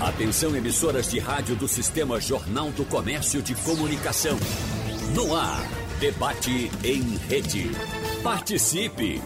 Atenção emissoras de rádio do Sistema Jornal do Comércio de Comunicação. No ar, debate em rede. Participe!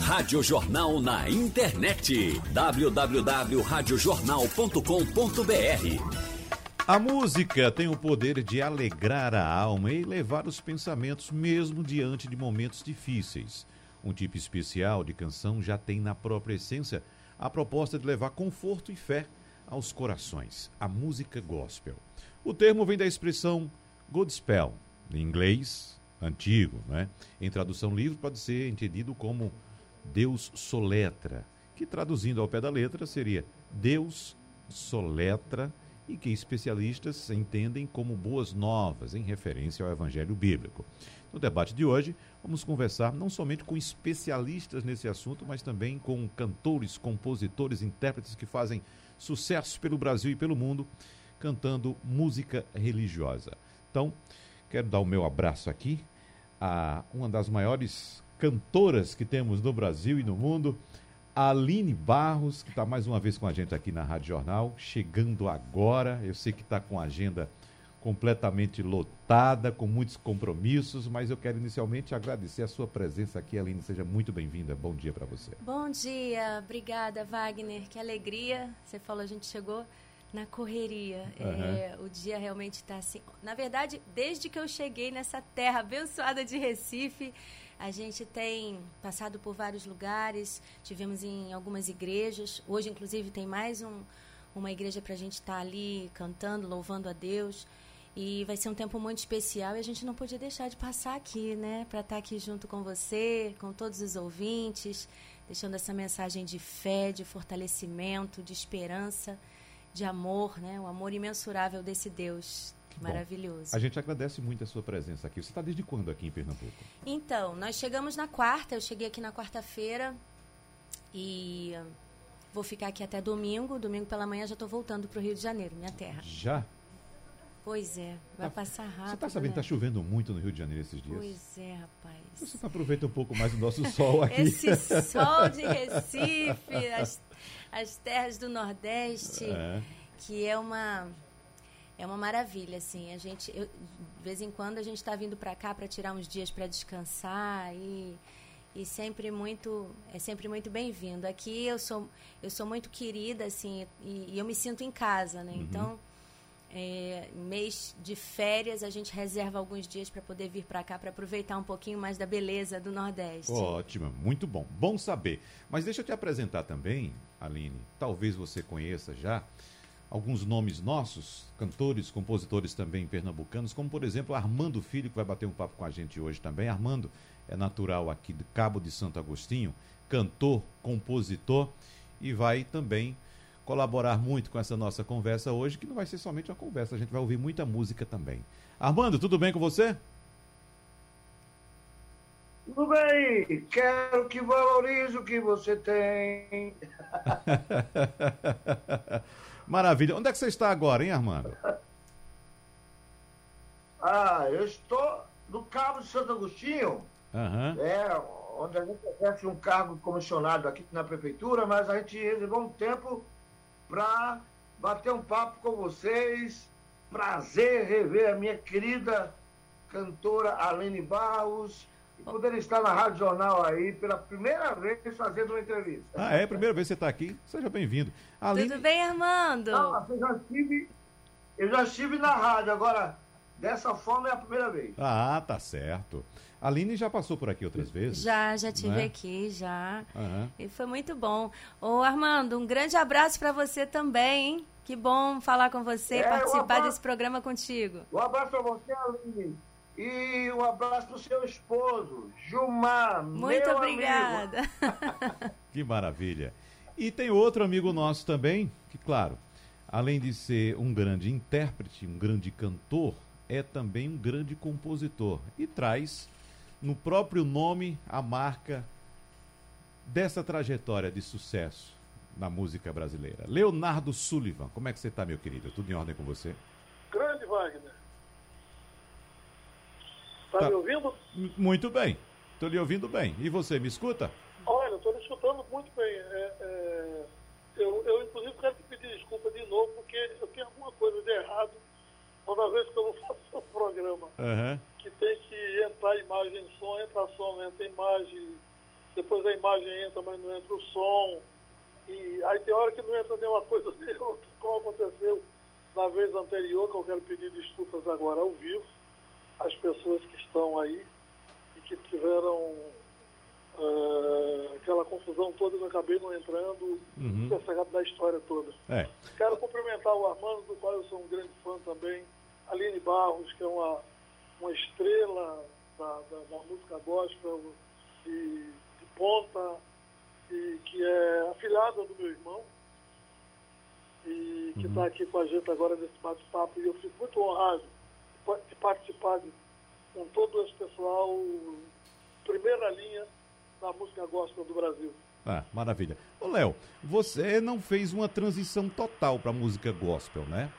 Rádio Jornal na internet. www.radiojornal.com.br A música tem o poder de alegrar a alma e levar os pensamentos mesmo diante de momentos difíceis. Um tipo especial de canção já tem na própria essência a proposta de levar conforto e fé aos corações, a música gospel. O termo vem da expressão Godspell, em inglês antigo, né? Em tradução livre pode ser entendido como Deus soletra, que traduzindo ao pé da letra seria Deus soletra e que especialistas entendem como boas novas em referência ao evangelho bíblico. No debate de hoje, vamos conversar não somente com especialistas nesse assunto, mas também com cantores, compositores, intérpretes que fazem sucesso pelo Brasil e pelo mundo cantando música religiosa. Então, quero dar o meu abraço aqui a uma das maiores cantoras que temos no Brasil e no mundo, Aline Barros, que está mais uma vez com a gente aqui na Rádio Jornal, chegando agora. Eu sei que está com a agenda completamente lotada, com muitos compromissos, mas eu quero inicialmente agradecer a sua presença aqui, Aline. Seja muito bem-vinda. Bom dia para você. Bom dia, obrigada, Wagner. Que alegria. Você falou, a gente chegou na correria. Uhum. É, o dia realmente está assim. Na verdade, desde que eu cheguei nessa terra abençoada de Recife, a gente tem passado por vários lugares, tivemos em algumas igrejas. Hoje, inclusive, tem mais um, uma igreja para a gente estar tá ali cantando, louvando a Deus. E vai ser um tempo muito especial e a gente não podia deixar de passar aqui, né? Para estar tá aqui junto com você, com todos os ouvintes, deixando essa mensagem de fé, de fortalecimento, de esperança, de amor, né? O amor imensurável desse Deus maravilhoso. Bom, a gente agradece muito a sua presença aqui. Você está desde quando aqui em Pernambuco? Então, nós chegamos na quarta, eu cheguei aqui na quarta-feira e vou ficar aqui até domingo. Domingo pela manhã já estou voltando para o Rio de Janeiro, minha terra. Já? Pois é, vai tá, passar rápido. Você está sabendo né? que está chovendo muito no Rio de Janeiro esses dias? Pois é, rapaz. Você aproveita um pouco mais do nosso sol aqui. Esse sol de Recife, as, as terras do Nordeste, é. que é uma é uma maravilha, assim. A gente, eu, de vez em quando a gente está vindo para cá para tirar uns dias para descansar e e sempre muito é sempre muito bem-vindo. Aqui eu sou eu sou muito querida, assim, e, e eu me sinto em casa, né? Uhum. Então é, mês de férias, a gente reserva alguns dias para poder vir para cá para aproveitar um pouquinho mais da beleza do Nordeste. Ótimo, muito bom. Bom saber. Mas deixa eu te apresentar também, Aline. Talvez você conheça já alguns nomes nossos, cantores, compositores também pernambucanos, como por exemplo Armando Filho, que vai bater um papo com a gente hoje também. Armando é natural aqui de Cabo de Santo Agostinho, cantor, compositor e vai também colaborar muito com essa nossa conversa hoje, que não vai ser somente uma conversa, a gente vai ouvir muita música também. Armando, tudo bem com você? Tudo bem, quero que valorize o que você tem. Maravilha. Onde é que você está agora, hein, Armando? Ah, eu estou no Cabo de Santo Agostinho, uhum. é, onde a gente exerce um cargo comissionado aqui na prefeitura, mas a gente reservou um tempo para bater um papo com vocês. Prazer rever a minha querida cantora Alene Barros e poder estar na Rádio Jornal aí pela primeira vez fazendo uma entrevista. Ah, é? Primeira vez que você está aqui? Seja bem-vindo. Aline... Tudo bem, Armando? Não, eu já estive, eu já estive na rádio, agora dessa forma é a primeira vez. Ah, tá certo. A Aline já passou por aqui outras vezes? Já, já tive né? aqui, já. Uhum. E foi muito bom. Ô, Armando, um grande abraço para você também, hein? Que bom falar com você e é, participar um abraço, desse programa contigo. Um abraço para você, Aline. E um abraço para o seu esposo, Gilmar. Muito obrigada. que maravilha. E tem outro amigo nosso também, que, claro, além de ser um grande intérprete, um grande cantor, é também um grande compositor e traz no próprio nome a marca dessa trajetória de sucesso na música brasileira. Leonardo Sullivan, como é que você está, meu querido? Tudo em ordem com você? Grande Wagner. Está tá me ouvindo? Muito bem. Estou lhe ouvindo bem. E você, me escuta? Olha, estou lhe escutando muito bem. É, é, eu, eu, inclusive, quero te pedir desculpa de novo, porque eu tenho alguma coisa de errado toda vez que eu vou fazer um programa. Uhum. Que tem que entrar imagem e som, entra som, entra imagem, depois a imagem entra, mas não entra o som. E aí tem hora que não entra nenhuma coisa nem outra, como aconteceu na vez anterior, que eu quero pedir desculpas agora ao vivo, às pessoas que estão aí e que tiveram uh, aquela confusão toda, eu acabei não entrando, uhum. da história toda. É. Quero cumprimentar o Armando, do qual eu sou um grande fã também, Aline Barros, que é uma, uma estrela da, da, da música gospel de, de ponta, e que é afilhada do meu irmão, e que está uhum. aqui com a gente agora nesse bate-papo. E eu fico muito honrado de participar de, com todo esse pessoal, primeira linha da música gospel do Brasil. Ah, maravilha. Ô, Léo, você não fez uma transição total para música gospel, né?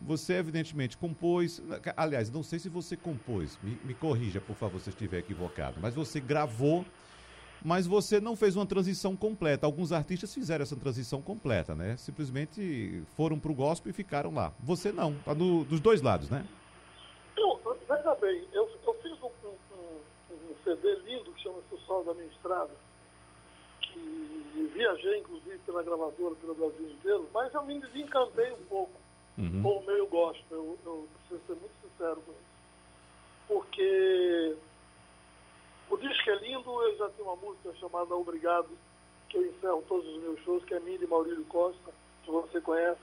Você, evidentemente, compôs. Aliás, não sei se você compôs, me, me corrija, por favor, se eu estiver equivocado, mas você gravou mas você não fez uma transição completa. Alguns artistas fizeram essa transição completa, né? Simplesmente foram para o gospel e ficaram lá. Você não, tá no, dos dois lados, né? Eu, veja bem, eu, eu fiz um, um, um, CD lindo que chama-se O Sol da Minha Estrada, que viajei, inclusive, pela gravadora, pelo Brasil inteiro, mas eu me desencantei um pouco uhum. com o meio gospel. Eu, eu preciso ser muito sincero com isso. Porque o disco é lindo, eu já tenho uma música chamada Obrigado, que eu encerro todos os meus shows, que é minha de Maurílio Costa, que você conhece.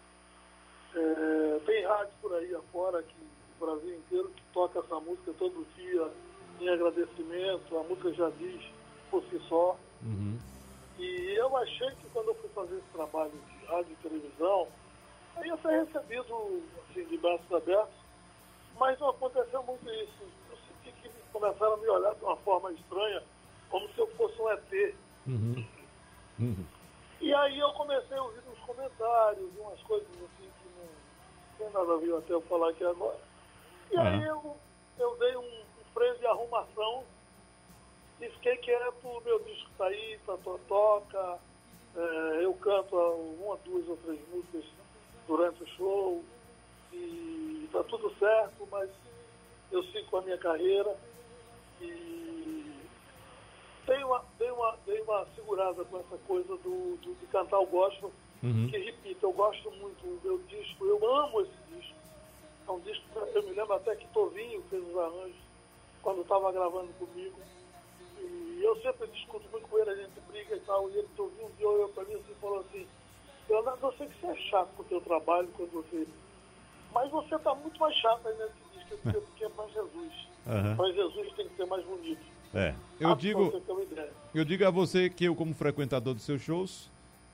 É, tem rádio por aí afora, que, no Brasil inteiro, que toca essa música todo dia, em agradecimento, a música já diz por si só. Uhum. E eu achei que quando eu fui fazer esse trabalho de rádio e televisão, eu ia ser recebido assim, de braços abertos, mas não aconteceu muito isso começaram a me olhar de uma forma estranha, como se eu fosse um ET. Uhum. Uhum. E aí eu comecei a ouvir uns comentários, umas coisas assim que não tem nada a ver até eu falar aqui agora. E uhum. aí eu, eu dei um, um freio de arrumação e fiquei quieto, o meu disco está aí, tá, toca, é, eu canto uma, duas ou três músicas durante o show e está tudo certo, mas eu sigo com a minha carreira e dei uma, dei uma, dei uma segurada com essa coisa do, do de cantar o gospel, uhum. que repito, eu gosto muito do meu disco, eu amo esse disco. É um disco, eu me lembro até que Tovinho fez os arranjos quando estava gravando comigo. E eu sempre discuto muito com ele, a gente briga e tal, e ele Tovinho um olhou para mim assim, e falou assim, Eu sei que você é chato com o teu trabalho quando você. Mas você está muito mais chato aí nesse disco, porque é para Jesus. Uhum. Para Jesus tem que ser mais bonito. É. Eu digo, eu digo a você que eu, como frequentador dos seus shows,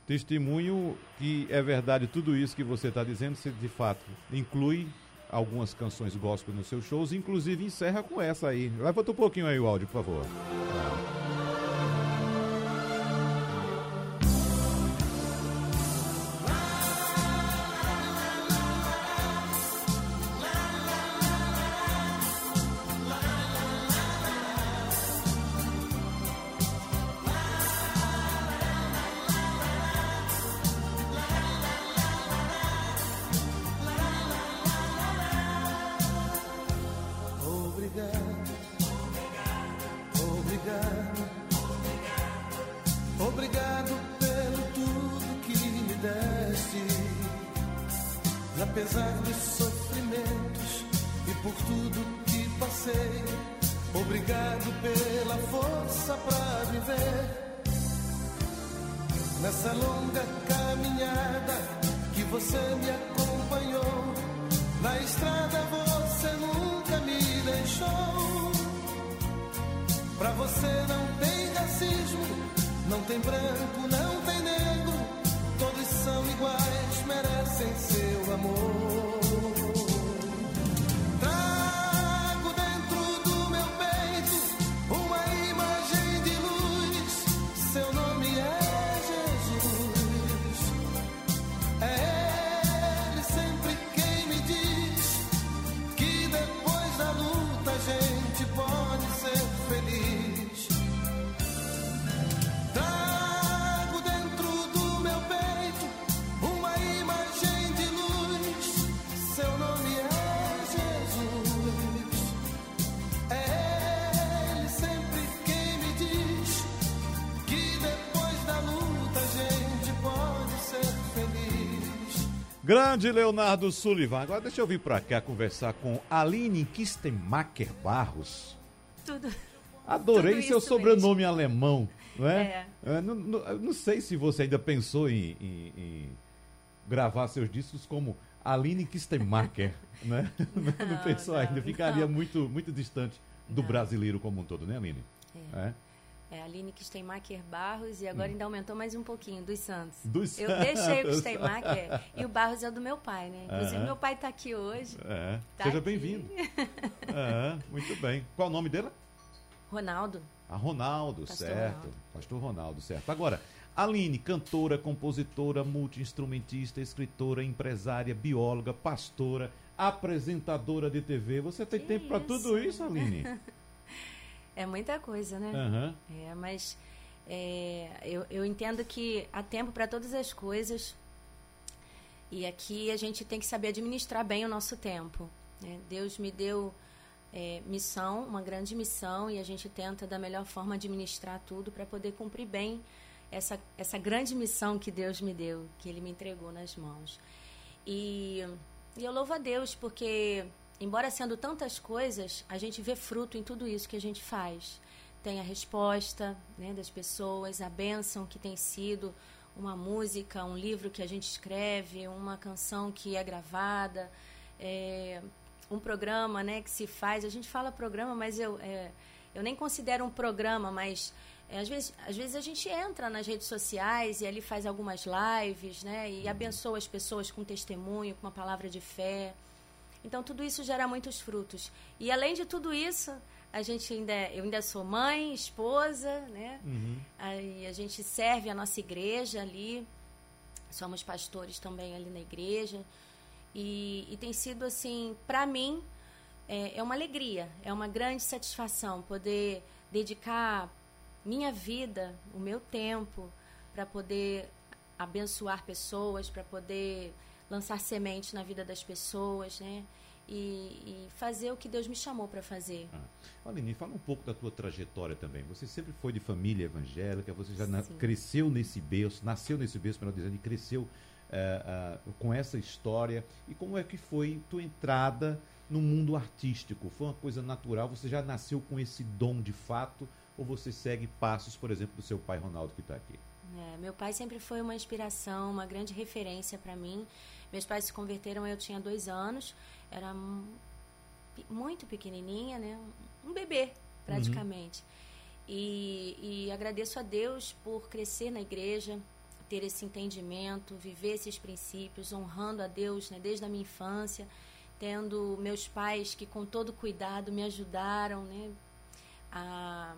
testemunho que é verdade tudo isso que você está dizendo, se de fato inclui algumas canções gospel nos seus shows, inclusive encerra com essa aí. Levanta um pouquinho aí o áudio, por favor. Obrigado. Obrigado. Obrigado obrigado pelo tudo que me deste. Apesar dos sofrimentos e por tudo que passei. Obrigado pela força para viver. Nessa longa caminhada que você me acompanhou na estrada você não tem racismo, não tem branco, não tem negro, todos são iguais, merecem seu amor. Grande Leonardo Sullivan. Agora deixa eu vir para cá conversar com Aline Kistemacher Barros. Tudo. Adorei Tudo seu sobrenome mesmo. alemão, não é? é. Não, não, não, sei se você ainda pensou em, em, em gravar seus discos como Aline Kistemacher, né? Não, não pensou ainda, ficaria muito, muito distante do brasileiro como um todo, né, Aline? É. é? É, Aline Kistemacher Barros e agora hum. ainda aumentou mais um pouquinho, dos Santos. Dos Eu deixei o Kistemacher e o Barros é o do meu pai, né? Inclusive, meu pai está aqui hoje. É. Tá Seja bem-vindo. é, muito bem. Qual o nome dele? Ronaldo. A Ronaldo, Pastor certo. Ronaldo. Pastor Ronaldo, certo. Agora, Aline, cantora, compositora, multi-instrumentista, escritora, empresária, bióloga, pastora, apresentadora de TV. Você tem que tempo para tudo isso, Aline? É muita coisa, né? Uhum. É, mas é, eu, eu entendo que há tempo para todas as coisas. E aqui a gente tem que saber administrar bem o nosso tempo. Né? Deus me deu é, missão, uma grande missão, e a gente tenta da melhor forma administrar tudo para poder cumprir bem essa, essa grande missão que Deus me deu, que Ele me entregou nas mãos. E, e eu louvo a Deus porque embora sendo tantas coisas, a gente vê fruto em tudo isso que a gente faz. Tem a resposta né, das pessoas, a bênção que tem sido uma música, um livro que a gente escreve, uma canção que é gravada, é, um programa né, que se faz. A gente fala programa, mas eu, é, eu nem considero um programa, mas é, às, vezes, às vezes a gente entra nas redes sociais e ali faz algumas lives né, e abençoa as pessoas com testemunho, com uma palavra de fé. Então tudo isso gera muitos frutos. E além de tudo isso, a gente ainda, eu ainda sou mãe, esposa, né? Uhum. Aí a gente serve a nossa igreja ali. Somos pastores também ali na igreja. E, e tem sido assim, para mim, é, é uma alegria, é uma grande satisfação poder dedicar minha vida, o meu tempo, para poder abençoar pessoas, para poder lançar semente na vida das pessoas, né? E, e fazer o que Deus me chamou para fazer. Ah. Aline, fala um pouco da tua trajetória também. Você sempre foi de família evangélica, você já na, cresceu nesse berço, nasceu nesse berço, melhor dizendo, e cresceu uh, uh, com essa história. E como é que foi tua entrada no mundo artístico? Foi uma coisa natural? Você já nasceu com esse dom de fato? Ou você segue passos, por exemplo, do seu pai Ronaldo que está aqui? É, meu pai sempre foi uma inspiração, uma grande referência para mim. Meus pais se converteram, eu tinha dois anos, era muito pequenininha, né? Um bebê, praticamente. Uhum. E, e agradeço a Deus por crescer na igreja, ter esse entendimento, viver esses princípios, honrando a Deus né, desde a minha infância, tendo meus pais que com todo cuidado me ajudaram né, a,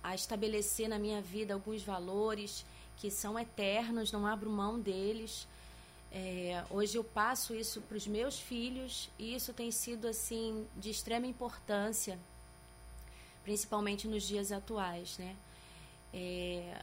a estabelecer na minha vida alguns valores que são eternos, não abro mão deles. É, hoje eu passo isso para os meus filhos e isso tem sido assim de extrema importância, principalmente nos dias atuais, né? É,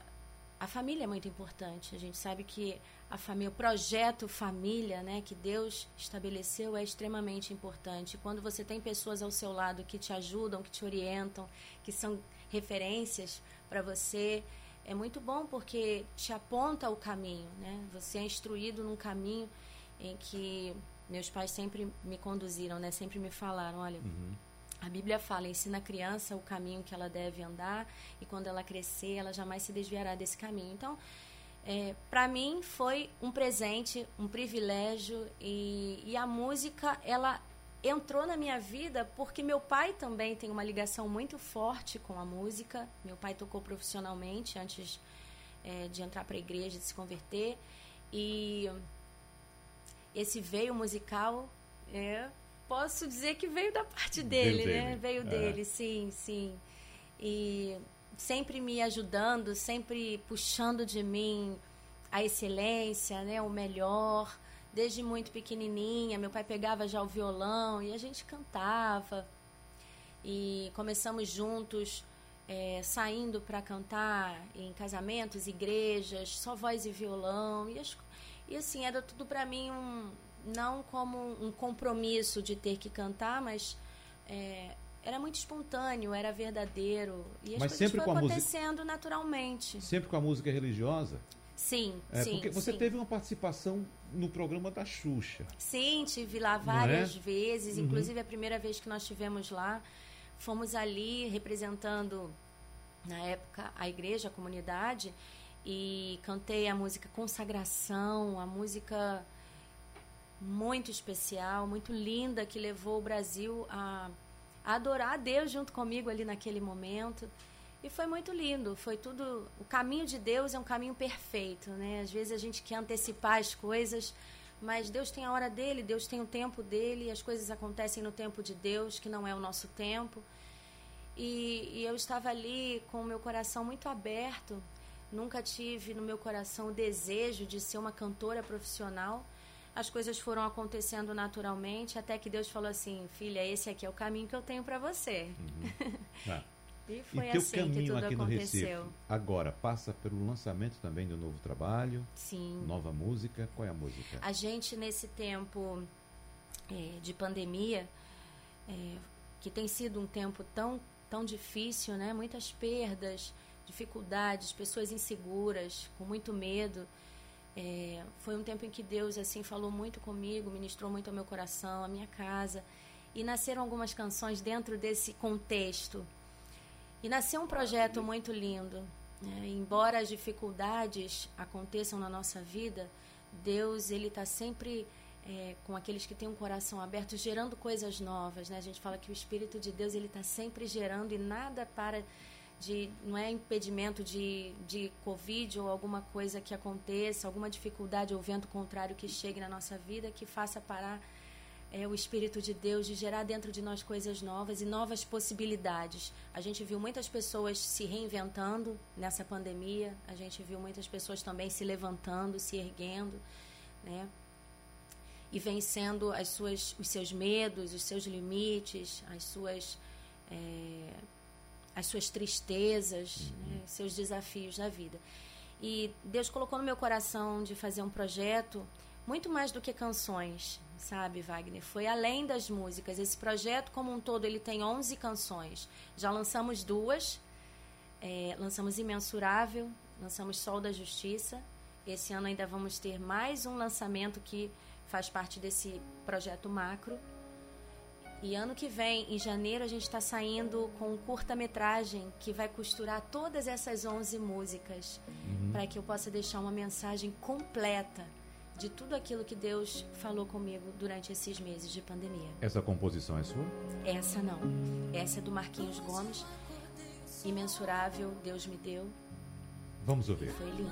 a família é muito importante. A gente sabe que a família, o projeto família, né, que Deus estabeleceu é extremamente importante. Quando você tem pessoas ao seu lado que te ajudam, que te orientam, que são referências para você, é muito bom porque te aponta o caminho, né? Você é instruído num caminho em que meus pais sempre me conduziram, né? Sempre me falaram, olha, uhum. a Bíblia fala, ensina a criança o caminho que ela deve andar e quando ela crescer, ela jamais se desviará desse caminho. Então, é, para mim foi um presente, um privilégio e, e a música ela entrou na minha vida porque meu pai também tem uma ligação muito forte com a música. Meu pai tocou profissionalmente antes é, de entrar para a igreja, de se converter. E esse veio musical, é, posso dizer que veio da parte dele, veio né? Dele. Veio é. dele, sim, sim. E sempre me ajudando, sempre puxando de mim a excelência, né? O melhor desde muito pequenininha. Meu pai pegava já o violão e a gente cantava. E começamos juntos, é, saindo para cantar em casamentos, igrejas, só voz e violão. E, as, e assim, era tudo para mim um. Não como um compromisso de ter que cantar, mas é, era muito espontâneo, era verdadeiro. E as mas coisas sempre com acontecendo naturalmente. Sempre com a música religiosa? Sim, é, sim. Porque você sim. teve uma participação no programa da Xuxa. Sim, tive lá várias é? vezes. Uhum. Inclusive, a primeira vez que nós tivemos lá, fomos ali representando, na época, a igreja, a comunidade, e cantei a música Consagração, a música muito especial, muito linda, que levou o Brasil a, adorar a Deus junto comigo ali naquele momento. E foi muito lindo, foi tudo. O caminho de Deus é um caminho perfeito, né? Às vezes a gente quer antecipar as coisas, mas Deus tem a hora dele, Deus tem o tempo dele, as coisas acontecem no tempo de Deus, que não é o nosso tempo. E, e eu estava ali com o meu coração muito aberto, nunca tive no meu coração o desejo de ser uma cantora profissional. As coisas foram acontecendo naturalmente, até que Deus falou assim: filha, esse aqui é o caminho que eu tenho para você. Uhum. Ah. E foi e teu assim caminho aqui aconteceu. no Recife agora passa pelo lançamento também do novo trabalho, Sim. nova música. Qual é a música? A gente nesse tempo é, de pandemia, é, que tem sido um tempo tão tão difícil, né? Muitas perdas, dificuldades, pessoas inseguras, com muito medo. É, foi um tempo em que Deus assim falou muito comigo, ministrou muito ao meu coração, à minha casa, e nasceram algumas canções dentro desse contexto. E nasceu um projeto muito lindo. Né? Embora as dificuldades aconteçam na nossa vida, Deus ele está sempre é, com aqueles que têm um coração aberto, gerando coisas novas. Né? A gente fala que o Espírito de Deus ele está sempre gerando e nada para de não é impedimento de, de Covid ou alguma coisa que aconteça, alguma dificuldade ou vento contrário que chegue na nossa vida que faça parar é, o Espírito de Deus de gerar dentro de nós coisas novas e novas possibilidades. A gente viu muitas pessoas se reinventando nessa pandemia, a gente viu muitas pessoas também se levantando, se erguendo, né? E vencendo as suas, os seus medos, os seus limites, as suas, é, as suas tristezas, né? seus desafios da vida. E Deus colocou no meu coração de fazer um projeto muito mais do que canções, sabe, Wagner? Foi além das músicas. Esse projeto, como um todo, ele tem 11 canções. Já lançamos duas. É, lançamos Imensurável, lançamos Sol da Justiça. Esse ano ainda vamos ter mais um lançamento que faz parte desse projeto macro. E ano que vem, em janeiro, a gente está saindo com um curta-metragem que vai costurar todas essas 11 músicas uhum. para que eu possa deixar uma mensagem completa de tudo aquilo que Deus falou comigo durante esses meses de pandemia. Essa composição é sua? Essa não. Essa é do Marquinhos Gomes. Imensurável, Deus me deu. Vamos ouvir. Foi lindo.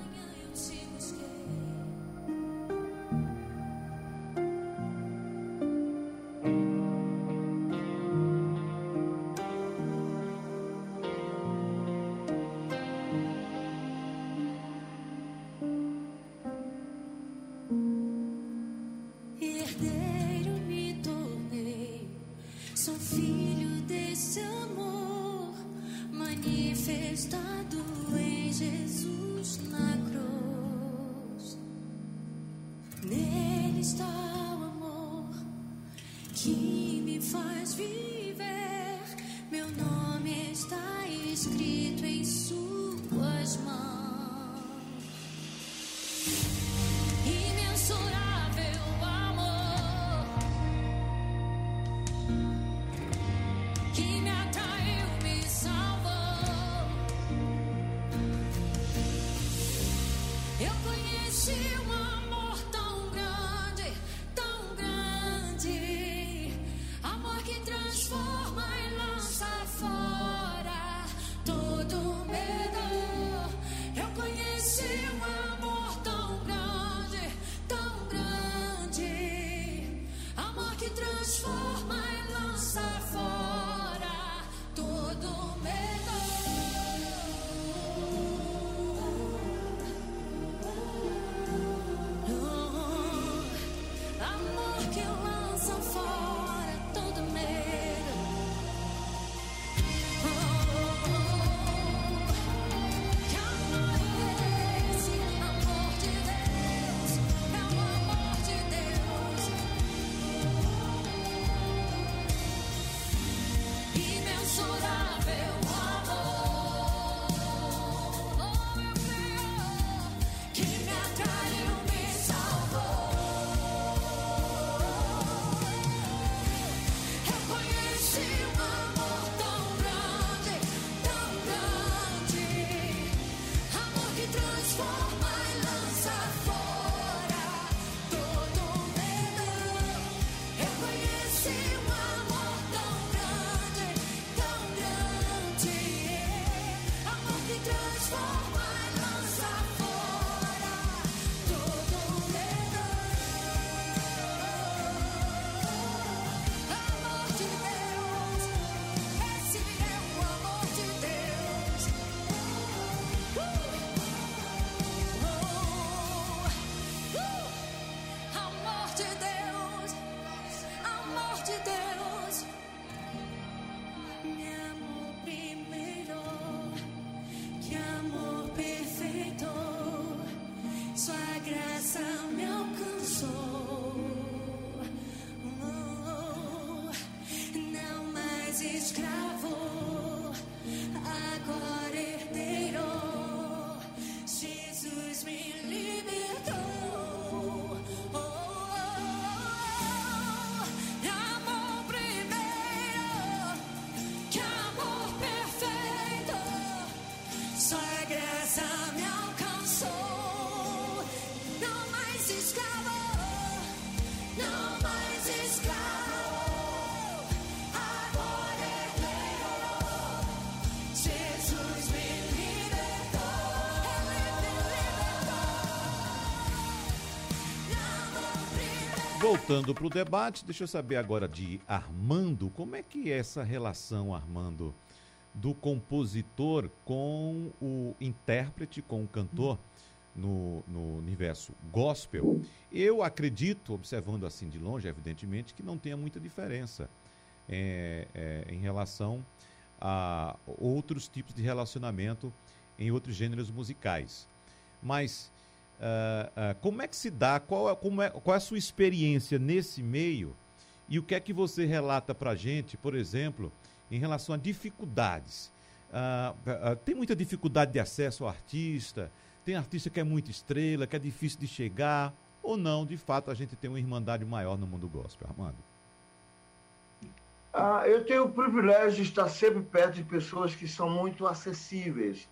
Voltando para o debate, deixa eu saber agora de Armando. Como é que é essa relação, Armando, do compositor com o intérprete, com o cantor no, no universo gospel? Eu acredito, observando assim de longe, evidentemente, que não tenha muita diferença é, é, em relação a outros tipos de relacionamento em outros gêneros musicais. Mas uh, uh, como é que se dá? Qual é, como é, qual é a sua experiência nesse meio? E o que é que você relata para a gente, por exemplo, em relação a dificuldades? Uh, tem muita dificuldade de acesso ao artista? Tem artista que é muito estrela, que é difícil de chegar? Ou não, de fato, a gente tem uma irmandade maior no mundo gospel, Armando? Ah, eu tenho o privilégio de estar sempre perto de pessoas que são muito acessíveis.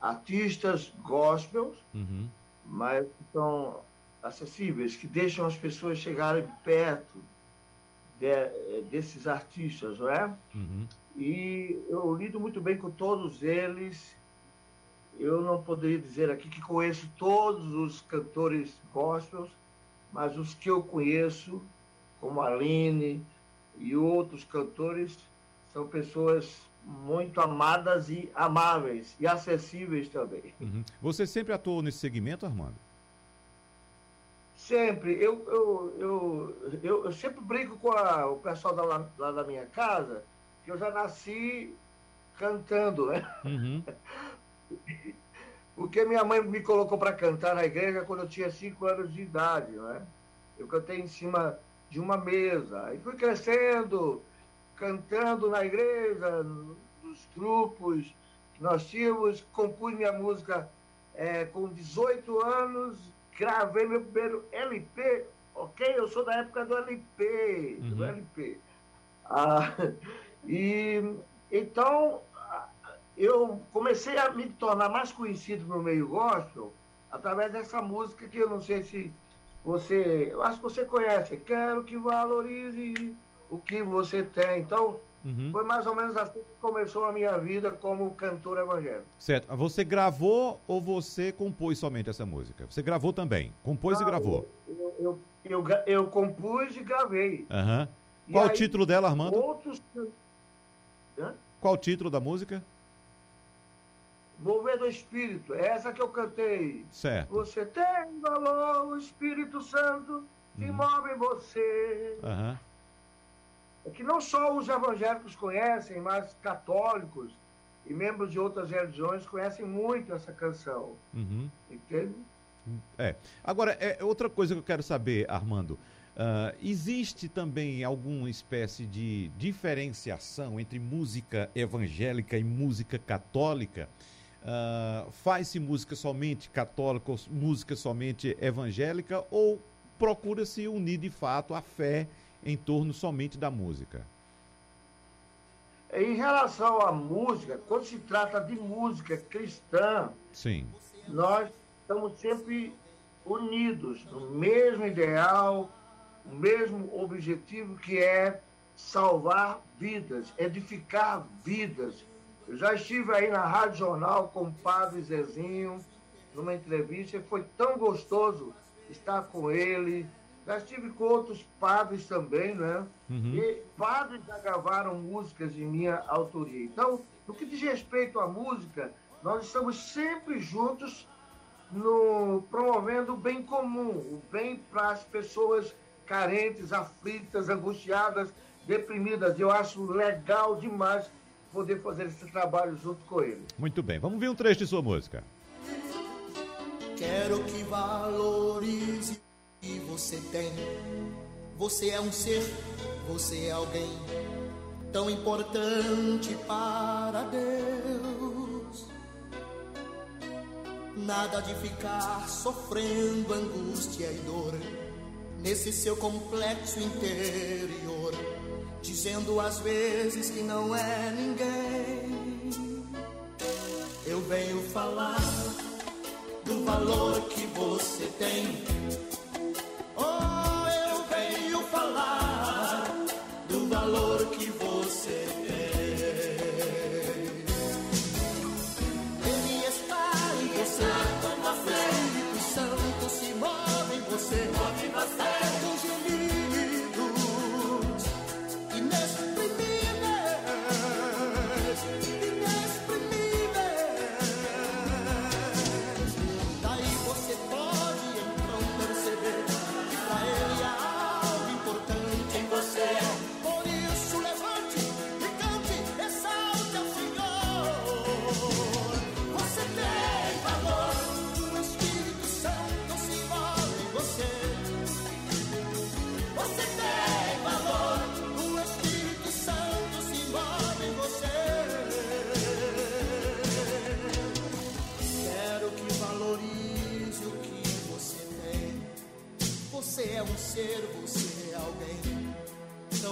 Artistas gospels, uhum. Mas que são acessíveis, que deixam as pessoas chegarem perto de, desses artistas, não é? Uhum. E eu lido muito bem com todos eles. Eu não poderia dizer aqui que conheço todos os cantores gospels, mas os que eu conheço, como a Aline, e outros cantores são pessoas muito amadas e amáveis e acessíveis também. Uhum. Você sempre atuou nesse segmento, Armando? Sempre. Eu, eu, eu, eu, eu sempre brinco com a, o pessoal da, lá da minha casa, que eu já nasci cantando, né? Uhum. Porque minha mãe me colocou para cantar na igreja quando eu tinha cinco anos de idade, né? Eu cantei em cima de uma mesa. E fui crescendo, cantando na igreja, grupos que nós tínhamos, compus minha música é, com 18 anos, gravei meu primeiro LP, ok? Eu sou da época do LP, uhum. do LP. Ah, e então eu comecei a me tornar mais conhecido no meio gospel através dessa música que eu não sei se você, eu acho que você conhece, quero que valorize o que você tem. Então, uhum. foi mais ou menos assim que começou a minha vida como cantor evangélico. Certo. Você gravou ou você compôs somente essa música? Você gravou também? Compôs ah, e gravou? Eu, eu, eu, eu, compus e gravei. Uhum. Qual aí, o título dela, Armando? Outros... Qual o título da música? Mover do Espírito, é essa que eu cantei. Certo. Você tem valor, o Espírito Santo se uhum. move em você. Uhum. É que não só os evangélicos conhecem, mas católicos e membros de outras religiões conhecem muito essa canção. Uhum. Entende? É. Agora, é outra coisa que eu quero saber, Armando. Uh, existe também alguma espécie de diferenciação entre música evangélica e música católica? Uh, Faz-se música somente católica, música somente evangélica, ou procura-se unir de fato a fé em torno somente da música? Em relação à música, quando se trata de música cristã, Sim. nós estamos sempre unidos no mesmo ideal, o mesmo objetivo que é salvar vidas, edificar vidas, eu já estive aí na Rádio Jornal com o padre Zezinho, numa entrevista, e foi tão gostoso estar com ele. Já estive com outros padres também, né? Uhum. E padres já gravaram músicas de minha autoria. Então, no que diz respeito à música, nós estamos sempre juntos no, promovendo o bem comum, o bem para as pessoas carentes, aflitas, angustiadas, deprimidas. Eu acho legal demais poder fazer esse trabalho junto com ele. Muito bem, vamos ver um trecho de sua música. Quero que valorize que você tem. Você é um ser, você é alguém tão importante para Deus. Nada de ficar sofrendo angústia e dor nesse seu complexo interior dizendo às vezes que não é ninguém. Eu venho falar do valor que você tem.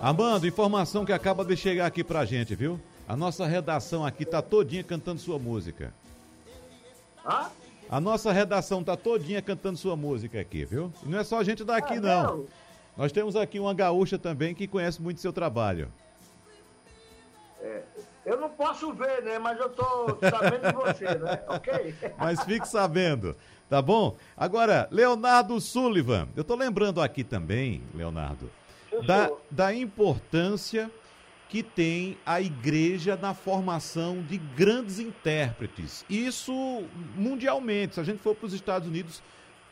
Amando, informação que acaba de chegar aqui pra gente, viu? A nossa redação aqui tá todinha cantando sua música. Hã? A nossa redação tá todinha cantando sua música aqui, viu? E não é só a gente daqui, Ah, não. não. Nós temos aqui uma gaúcha também que conhece muito seu trabalho. Eu não posso ver, né? Mas eu tô sabendo de você, né? Ok? Mas fique sabendo, tá bom? Agora, Leonardo Sullivan. Eu tô lembrando aqui também, Leonardo, da, da importância que tem a igreja na formação de grandes intérpretes. Isso mundialmente. Se a gente for para os Estados Unidos,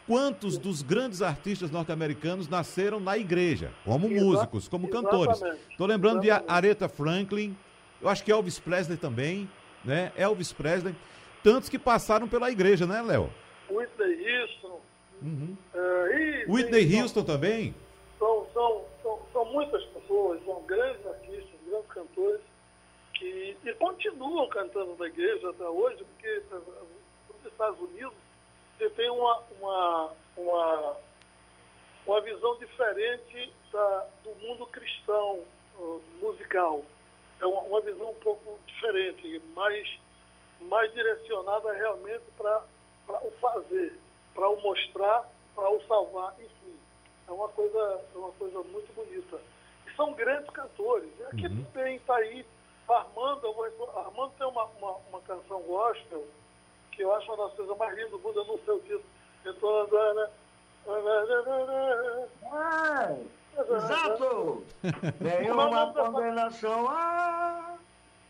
quantos dos grandes artistas norte-americanos nasceram na igreja, como músicos, como cantores? Estou lembrando de Exatamente. Aretha Franklin, eu acho que Elvis Presley também, né? Elvis Presley, tantos que passaram pela igreja, né, Léo? Whitney Houston. Uhum. tem- Whitney Houston também? São, são, são, muitas pessoas, são grandes artistas, grandes cantores, que e continuam cantando na igreja até hoje, porque nos Estados Unidos você tem uma, uma, uma, uma visão diferente da, do mundo cristão uh, musical. É uma, uma visão um pouco diferente, mais, mais direcionada realmente para o fazer, para o mostrar, para o salvar, enfim. É uma coisa, é uma coisa muito bonita. E são grandes cantores. E aqui Uhum. também está aí Armando, eu vou- Armando tem uma, uma, uma canção gospel que eu acho uma das coisas mais lindas do mundo, eu não sei o título. Eu andando. É, exato! Nenhuma condenação a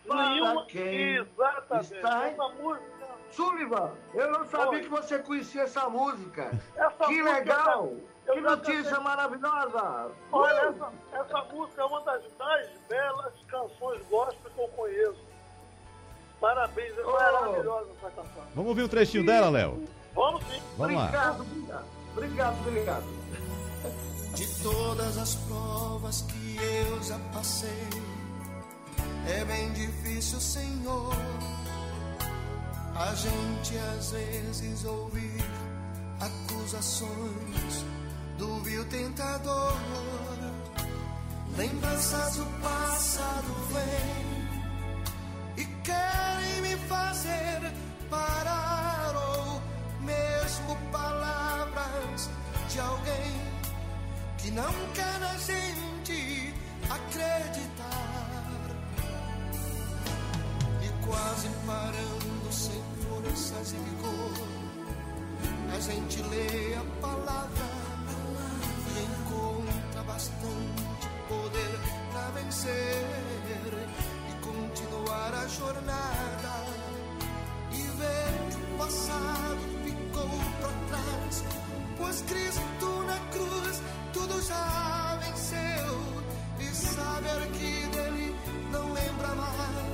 para Nenhuma, quem exatamente. está em- Essa música. Sullivan, eu não sabia Oi. que você conhecia essa música. Essa Que música legal! eu Que notícia cantei. maravilhosa! Olha, Uh! essa, essa música é uma das mais belas canções gospel que eu conheço. Parabéns, é Oh. maravilhosa essa canção. Vamos ouvir um trechinho dela, Léo? Vamos sim. Vamos lá. Obrigado, obrigado. Obrigado, obrigado. De todas as provas que eu já passei, é bem difícil, Senhor, a gente às vezes ouvir acusações do vil tentador. Lembranças do passado vêm e querem me fazer parar ou mesmo palavras de alguém que não quer a gente acreditar e quase parando sem forças e vigor a gente lê a palavra bastante poder para vencer e continuar a jornada e ver que o passado ficou para trás, pois Cristo na cruz tudo já venceu e saber que dele não lembra mais.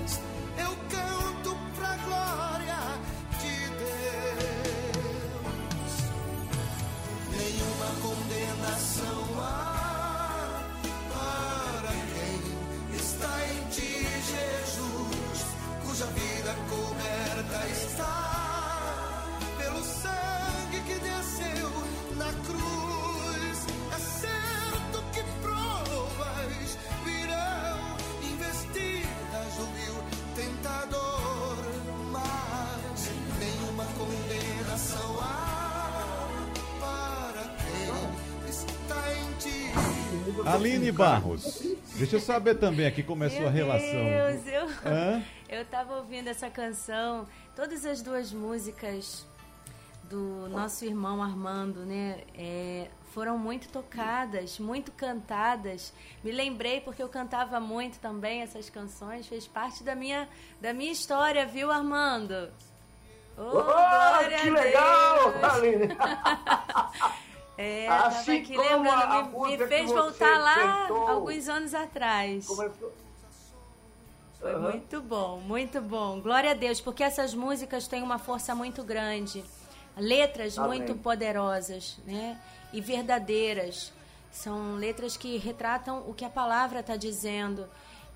Aline Barros, deixa eu saber também aqui como é a sua Meu relação. Deus, eu, Hã? eu tava ouvindo essa canção, todas as duas músicas do nosso irmão Armando, né? é, foram muito tocadas, muito cantadas. Me lembrei porque eu cantava muito também essas canções, fez parte da minha, da minha história, viu, Armando? Oh, Oh, glória que a legal, Deus! Aline! É, assim aqui lembrando, me, me fez voltar lá cantou, alguns anos atrás. Começou... Foi uhum. muito bom, muito bom. Glória a Deus, porque essas músicas têm uma força muito grande. Letras Amém. muito poderosas, né? E verdadeiras. São letras que retratam o que a palavra está dizendo.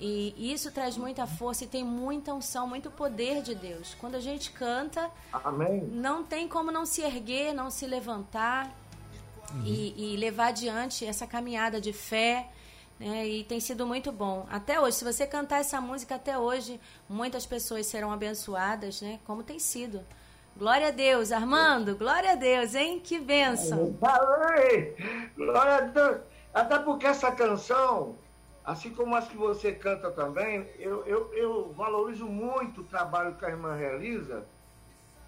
E isso traz muita força e tem muita unção, muito poder de Deus. Quando a gente canta, Amém. não tem como não se erguer, não se levantar uhum. e, e, levar adiante essa caminhada de fé. Né? E tem sido muito bom. Até hoje, se você cantar essa música até hoje, muitas pessoas serão abençoadas, né? como tem sido. Glória a Deus, Armando, glória a Deus, hein? Que bênção. Glória a Deus. Até porque essa canção Assim como as que você canta também, eu, eu, eu valorizo muito o trabalho que a irmã realiza,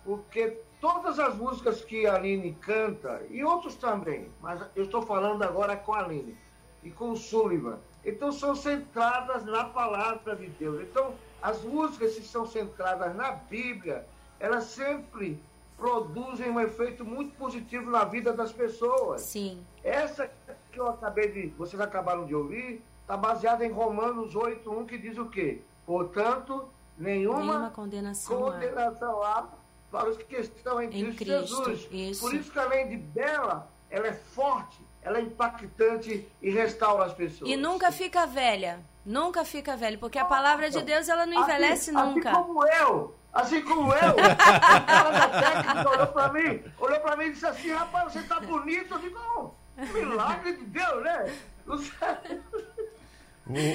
porque todas as músicas que a Aline canta, e outros também, mas eu estou falando agora com a Aline e com o Sullivan, então são centradas na palavra de Deus. Então, as músicas que são centradas na Bíblia, elas sempre produzem um efeito muito positivo na vida das pessoas. Sim. Essa que eu acabei de. Vocês acabaram de ouvir, está baseada em Romanos 8.1, que diz o quê? Portanto, nenhuma, nenhuma condenação, condenação há para os que estão em, em Cristo, Jesus. Isso. Por isso que além de bela, ela é forte, ela é impactante e restaura as pessoas. E nunca fica velha. Nunca fica velha, porque a palavra de Deus ela não assim, envelhece assim, nunca. Assim como eu, assim como eu, o cara da técnica olhou para mim, olhou para mim e disse assim, rapaz, você tá bonito. Eu digo, oh, milagre de Deus, né?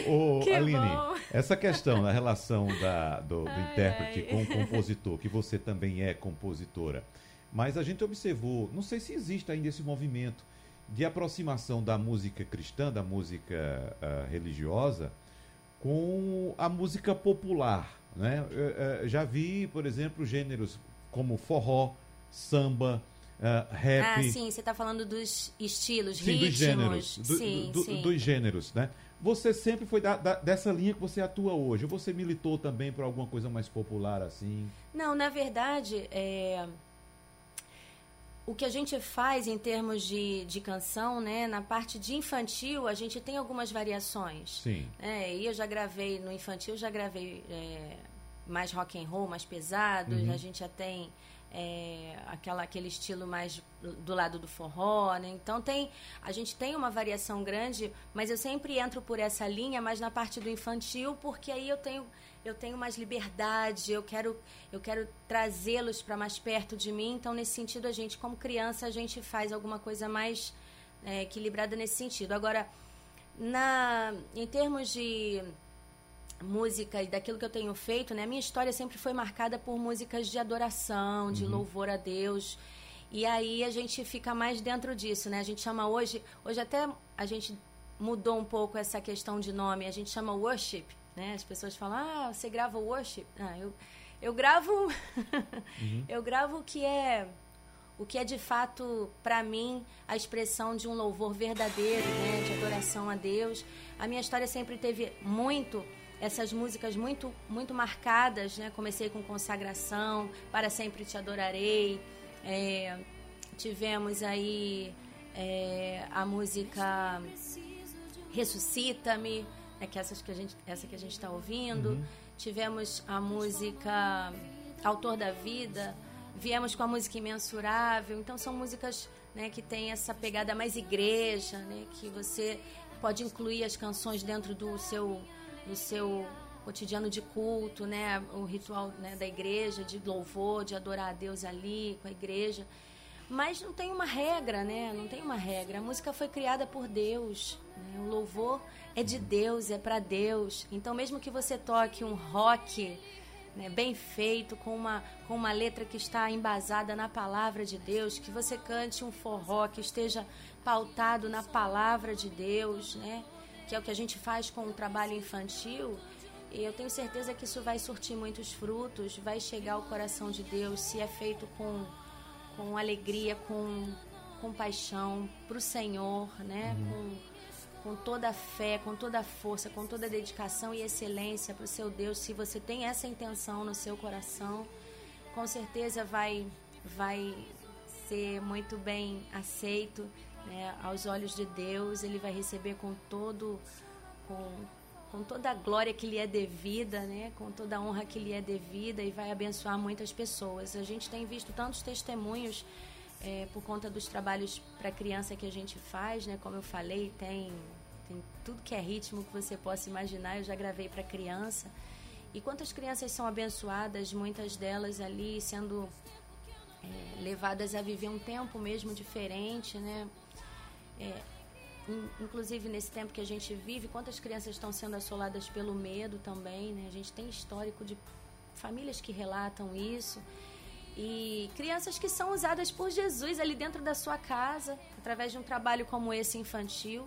O, o Aline, bom. essa questão da relação da, do, do ai, intérprete ai. com o compositor, que você também é compositora, mas a gente observou, não sei se existe ainda esse movimento de aproximação da música cristã, da música uh, religiosa, com a música popular. Né? Eu, uh, já vi, por exemplo, gêneros como forró, samba, Uh, rap. Ah, sim, você está falando dos estilos, sim, ritmos. Dos gêneros, do, sim, do, sim. Dos gêneros, né? Você sempre foi da, da, dessa linha que você atua hoje? Ou você militou também para alguma coisa mais popular assim? Não, na verdade, é... o que a gente faz em termos de, de canção, né? Na parte de infantil, a gente tem algumas variações. Sim. É, e eu já gravei, no infantil, já gravei é, mais rock and roll, mais pesados. Uhum. A gente já tem é, aquela, aquele estilo mais do lado do forró, né? Então tem, a gente tem uma variação grande, mas eu sempre entro por essa linha, mais na parte do infantil, porque aí eu tenho eu tenho mais liberdade, eu quero eu quero trazê-los para mais perto de mim. Então nesse sentido a gente, como criança, a gente faz alguma coisa mais é, equilibrada nesse sentido. Agora, na em termos de música e daquilo que eu tenho feito, né? A minha história sempre foi marcada por músicas de adoração, de uhum. louvor a Deus. E aí a gente fica mais dentro disso, né? A gente chama hoje, hoje até a gente mudou um pouco essa questão de nome, a gente chama worship, né? As pessoas falam: "Ah, você grava worship?". Ah, eu eu gravo uhum. eu gravo o que é o que é de fato para mim a expressão de um louvor verdadeiro, né, de adoração a Deus. A minha história sempre teve muito essas músicas muito muito marcadas, né? Comecei com consagração, para sempre te adorarei. É, tivemos aí é, a música Ressuscita-me, né? que essas que a gente essa que a gente está ouvindo. Uhum. Tivemos a música Autor da Vida. Viemos com a música Imensurável. Então são músicas né, que tem essa pegada mais igreja, né? Que você pode incluir as canções dentro do seu no seu cotidiano de culto, né, o ritual né, da igreja, de louvor, de adorar a Deus ali com a igreja. Mas não tem uma regra, né? Não tem uma regra. A música foi criada por Deus. Né? O louvor é de Deus, é para Deus. Então, mesmo que você toque um rock né, bem feito, com uma, com uma letra que está embasada na palavra de Deus, que você cante um forró que esteja pautado na palavra de Deus, né? Que é o que a gente faz com o trabalho infantil, e eu tenho certeza que isso vai surtir muitos frutos, vai chegar ao coração de Deus, se é feito com, com alegria, com, com paixão para o Senhor, né? Uhum. Com, com toda a fé, com toda a força, com toda a dedicação e excelência para o seu Deus. Se você tem essa intenção no seu coração, com certeza vai, vai ser muito bem aceito né, aos olhos de Deus, ele vai receber com todo com, com toda a glória que lhe é devida, né, com toda a honra que lhe é devida e vai abençoar muitas pessoas. A gente tem visto tantos testemunhos é, por conta dos trabalhos para criança que a gente faz, né, como eu falei, tem tem tudo que é ritmo que você possa imaginar. Eu já gravei para criança. E quantas crianças são abençoadas, muitas delas ali sendo é, levadas a viver um tempo mesmo diferente, né? É, inclusive nesse tempo que a gente vive, quantas crianças estão sendo assoladas pelo medo também, né? A gente tem histórico de famílias que relatam isso e crianças que são usadas por Jesus ali dentro da sua casa, através de um trabalho como esse infantil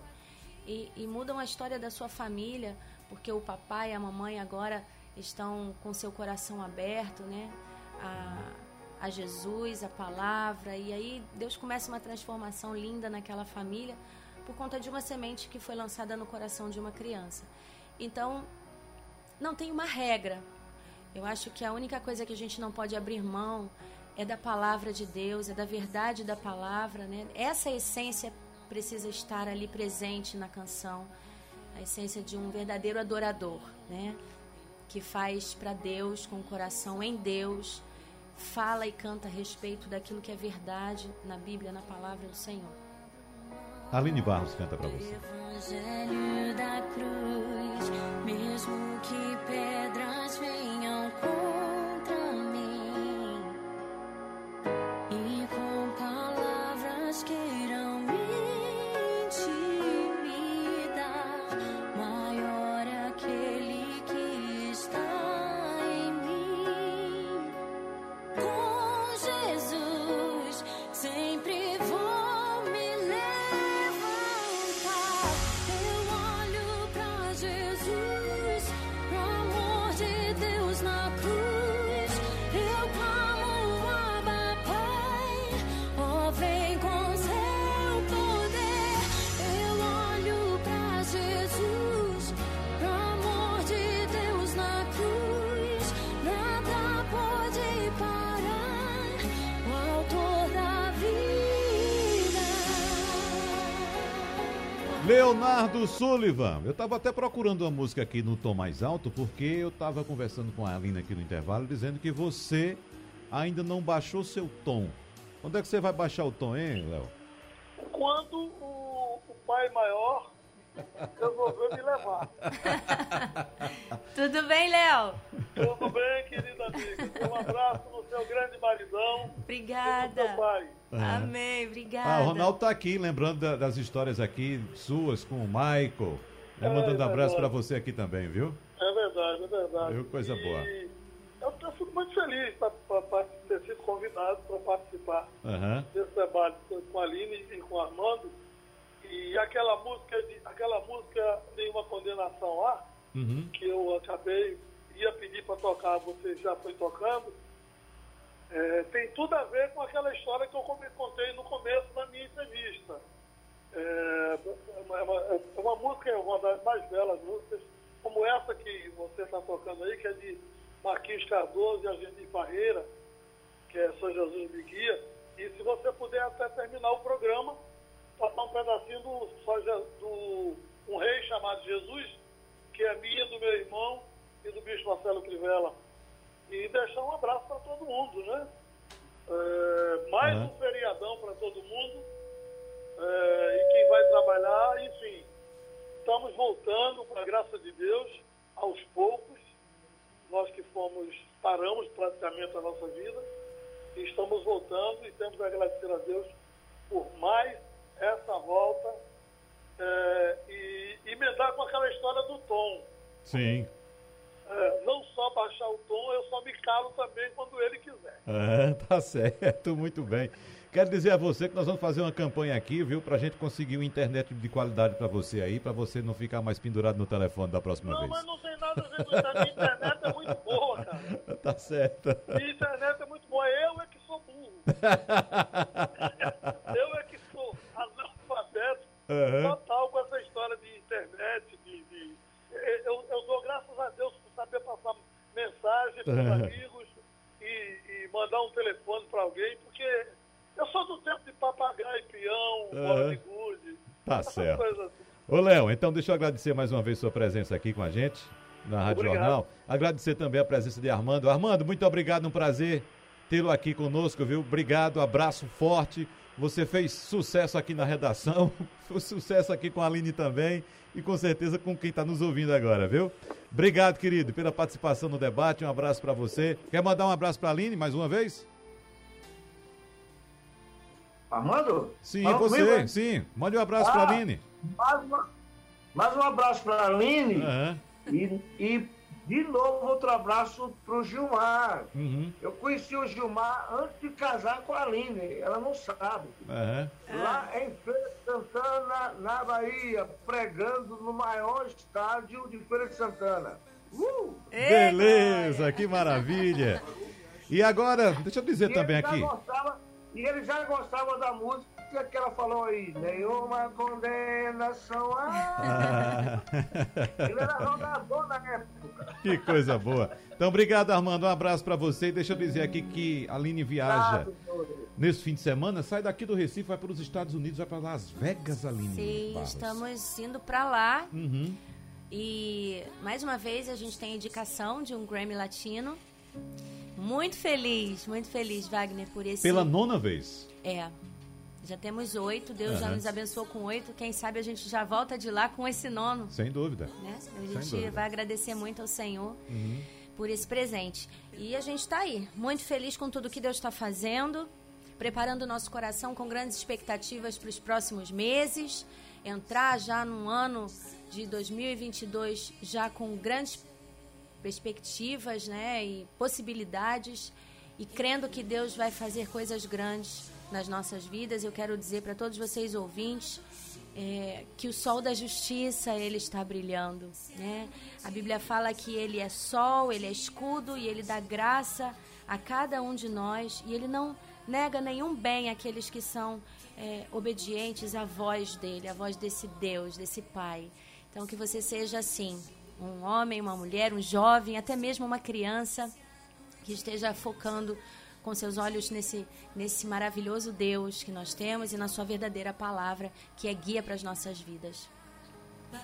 e, e mudam a história da sua família, porque o papai e a mamãe agora estão com seu coração aberto, né? A, a Jesus, a palavra, e aí Deus começa uma transformação linda naquela família por conta de uma semente que foi lançada no coração de uma criança. Então, não tem uma regra. Eu acho que a única coisa que a gente não pode abrir mão é da palavra de Deus, é da verdade da palavra, né? Essa essência precisa estar ali presente na canção, a essência de um verdadeiro adorador, né? Que faz para Deus, com o coração em Deus, fala e canta a respeito daquilo que é verdade na Bíblia, na palavra do Senhor. Aline Barros canta para você. Evangelho da cruz, mesmo que pedras venham Leonardo Sullivan. Eu estava até procurando uma música aqui no tom mais alto, porque eu estava conversando com a Aline aqui no intervalo, dizendo que você ainda não baixou seu tom. Quando é que você vai baixar o tom, hein, Léo? Quando o, o pai maior resolveu me levar. Tudo bem, Léo? Tudo bem, querida amiga? Um abraço no seu grande maridão. e no Obrigada. seu pai. Amém, obrigada. Ah, o Ronaldo tá aqui, lembrando da- das histórias aqui suas com o Michael. Né, É, mandando é abraço para você aqui também, viu? É verdade, é verdade. Viu? Coisa E boa. Eu, eu fico muito feliz para ter sido convidado para participar Aham. desse debate com a Aline e com o Armando. E aquela música, de, aquela música Nenhuma Condenação lá, Uhum. que eu acabei, ia pedir para tocar, você já foi tocando, é, tem tudo a ver com aquela história que eu contei no começo da minha entrevista. É, é uma, é uma- é música, é uma das mais belas músicas, como essa que você está tocando aí, que é de Marquinhos Cardoso e Argentina Parreira, que é São Jesus me guia. E se você puder até terminar o programa, passar um pedacinho do, do um rei chamado Jesus, que é minha, do meu irmão e do bicho Marcelo Crivella. E deixar um abraço para todo mundo, né? É, mais Uhum. um feriadão para todo mundo. É, e quem vai trabalhar, enfim. Estamos voltando, com a graça de Deus, aos poucos. Nós que fomos, paramos praticamente a nossa vida. E estamos voltando e temos a agradecer a Deus por mais essa volta é, e emendar com aquela história do tom. Sim. É, não só baixar o tom, eu só me calo também quando ele quiser. É, tá certo, muito bem. Quero dizer a você que nós vamos fazer uma campanha aqui, viu, pra gente conseguir uma internet de qualidade pra você aí, pra você não ficar mais pendurado no telefone da próxima Não, vez. mas não tem nada a ver com isso. A minha internet é muito boa, cara. Tá certo. Minha internet é muito boa. Eu é que sou burro. Eu é que Aham. total com essa história de internet, de... de- Eu, eu dou graças a Deus por saber passar mensagem para os Aham. amigos e, e mandar um telefone para alguém, porque Eu sou do tempo de papagaio, peão, bola de gude. Tá certo. assim. Ô, Léo, então deixa eu agradecer mais uma vez sua presença aqui com a gente na Rádio Obrigado. Jornal. Agradecer também a presença de Armando. Armando, muito obrigado, um prazer tê-lo aqui conosco, viu? Obrigado, abraço forte. Você fez sucesso aqui na redação, foi sucesso aqui com a Aline também e com certeza com quem está nos ouvindo agora, viu? Obrigado, querido, pela participação no debate. Um abraço para você. Quer mandar um abraço para a Aline mais uma vez? Armando? Sim, Fala você, comigo, sim. Mande um abraço para Ah. a Aline. Mais, uma- mais um abraço para a Aline Aham. e, e de novo outro abraço para o Gilmar. Uhum. Eu conheci o Gilmar antes de casar com a Aline, ela não sabe. Aham. Lá em Feira de Santana, na Bahia, pregando no maior estádio de Feira de Santana. Uh! Beleza, que maravilha. E agora, deixa eu dizer E também aqui. gostava- e ele já gostava da música que ela falou aí, nenhuma condenação. Ah, Ah, ele era jogador na época. que coisa boa. Então, obrigado, Armando. Um abraço pra você. Deixa eu dizer aqui que a Aline viaja nesse fim de semana, sai daqui do Recife, vai para os Estados Unidos, vai para Las Vegas, Aline. Sim, Barros. estamos indo para lá. Uhum. E mais uma vez a gente tem a indicação de um Grammy Latino. Muito feliz, muito feliz, Wagner, por esse. Pela nona vez. É. Já temos oito, Deus já Aham. nos abençoou com oito. Quem sabe a gente já volta de lá com esse nono. Sem dúvida. Né? A gente dúvida. vai agradecer muito ao Senhor Uhum. por esse presente. E a gente está aí, muito feliz com tudo que Deus está fazendo, preparando o nosso coração com grandes expectativas para os próximos meses, entrar já num ano de 2022 já com grandes perspectivas, né, e possibilidades e crendo que Deus vai fazer coisas grandes nas nossas vidas. Eu quero dizer para todos vocês ouvintes é, que o sol da justiça ele está brilhando, né? A Bíblia fala que ele é sol, ele é escudo e ele dá graça a cada um de nós e ele não nega nenhum bem àqueles que são é, obedientes à voz dele, à voz desse Deus, desse Pai. Então que você seja assim, um homem, uma mulher, um jovem, até mesmo uma criança que esteja focando com seus olhos nesse, nesse maravilhoso Deus que nós temos e na sua verdadeira palavra, que é guia para as nossas vidas.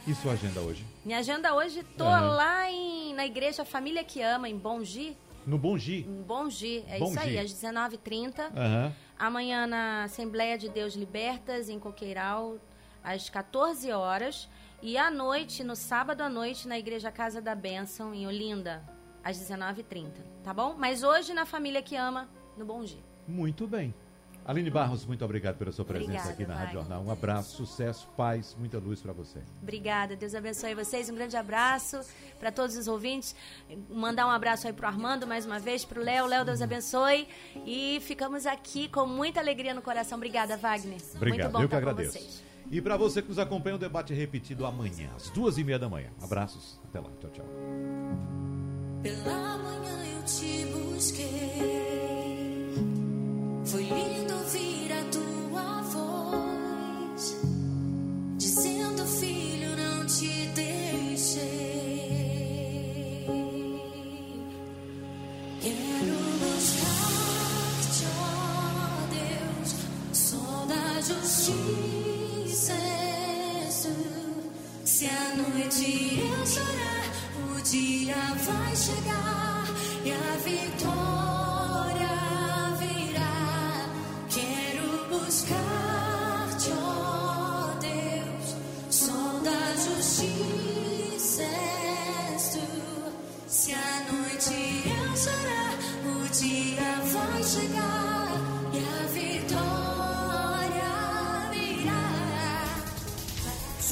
E sua agenda hoje? Minha agenda hoje, tô Aham. lá em, na igreja Família que Ama, em Bongi. No Bongi. Em Bongi, é Bom isso aí, às 19h30. Aham. Amanhã na Assembleia de Deus Libertas, em Coqueiral, às 14 horas. E à noite, no sábado à noite, na Igreja Casa da Bênção, em Olinda, às 19h30. Tá bom? Mas hoje na Família que Ama, no Bom Dia. Muito bem. Aline Barros, muito obrigado pela sua presença Obrigada, aqui na Rádio. Jornal. Um abraço, sucesso, paz, muita luz para você. Obrigada, Deus abençoe vocês. Um grande abraço para todos os ouvintes. Mandar um abraço aí pro Armando mais uma vez, pro Léo. Léo, Deus abençoe. E ficamos aqui com muita alegria no coração. Obrigada, Wagner. Obrigado, Muito bom eu que agradeço. vocês. E para você que nos acompanha, o debate é repetido amanhã, às duas e meia da manhã. Abraços, até lá, tchau, tchau. Pela manhã eu te busquei. Foi lindo ouvir a tua voz, dizendo: Filho, não te deixei. Quero buscar-te, ó Deus, sol da justiça. Se a noite eu chorar, dia vai chegar e a vitória